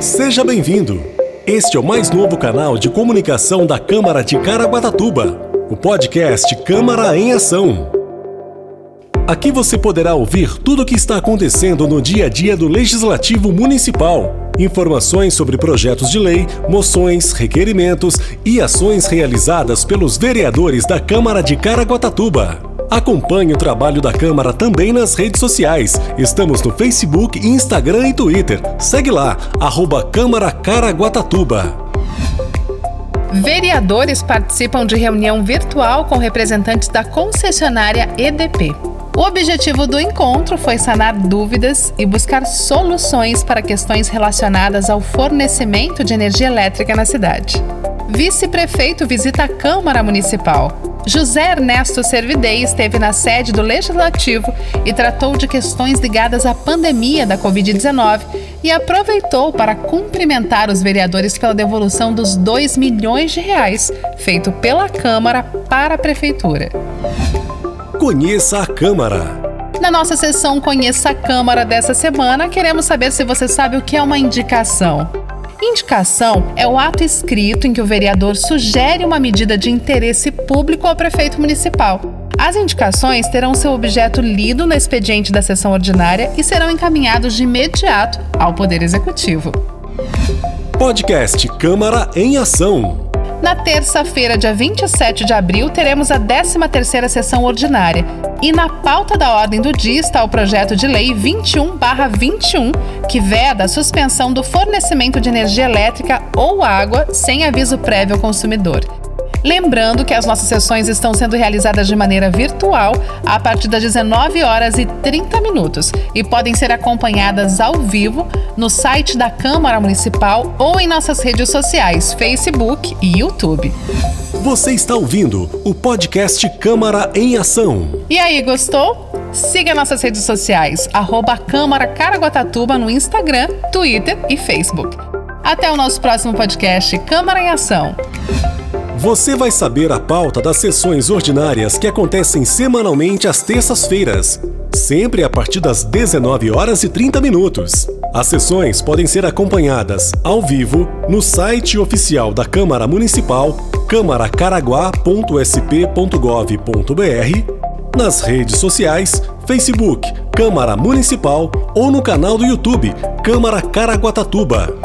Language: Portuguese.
Seja bem-vindo. Este é o mais novo canal de comunicação da Câmara de Caraguatatuba, o podcast Câmara em Ação. Aqui você poderá ouvir tudo o que está acontecendo no dia a dia do Legislativo Municipal. Informações sobre projetos de lei, moções, requerimentos e ações realizadas pelos vereadores da Câmara de Caraguatatuba. Acompanhe o trabalho da Câmara também nas redes sociais. Estamos no Facebook, Instagram e Twitter. Segue lá, arroba Câmara Caraguatatuba. Vereadores participam de reunião virtual com representantes da concessionária EDP. O objetivo do encontro foi sanar dúvidas e buscar soluções para questões relacionadas ao fornecimento de energia elétrica na cidade. Vice-prefeito visita a Câmara Municipal. José Ernesto Servidei esteve na sede do Legislativo e tratou de questões ligadas à pandemia da Covid-19 e aproveitou para cumprimentar os vereadores pela devolução dos 2 milhões de reais feito pela Câmara para a Prefeitura. Conheça a Câmara. Na nossa sessão Conheça a Câmara dessa semana, queremos saber se você sabe o que é uma indicação. Indicação é o ato escrito em que o vereador sugere uma medida de interesse público ao prefeito municipal. As indicações terão seu objeto lido no expediente da sessão ordinária e serão encaminhados de imediato ao Poder Executivo. Podcast Câmara em Ação. Na terça-feira, dia 27 de abril, teremos a 13ª sessão ordinária. E na pauta da ordem do dia está o projeto de lei 21/21, que veda a suspensão do fornecimento de energia elétrica ou água sem aviso prévio ao consumidor. Lembrando que as nossas sessões estão sendo realizadas de maneira virtual a partir das 19 horas e 30 minutos e podem ser acompanhadas ao vivo no site da Câmara Municipal ou em nossas redes sociais, Facebook e YouTube. Você está ouvindo o podcast Câmara em Ação. E aí, gostou? Siga nossas redes sociais, arroba Câmara Caraguatatuba no Instagram, Twitter e Facebook. Até o nosso próximo podcast Câmara em Ação. Você vai saber a pauta das sessões ordinárias que acontecem semanalmente às terças-feiras, sempre a partir das 19 horas e 30 minutos. As sessões podem ser acompanhadas ao vivo no site oficial da Câmara Municipal, câmaracaraguá.sp.gov.br, nas redes sociais, Facebook, Câmara Municipal ou no canal do YouTube Câmara Caraguatatuba.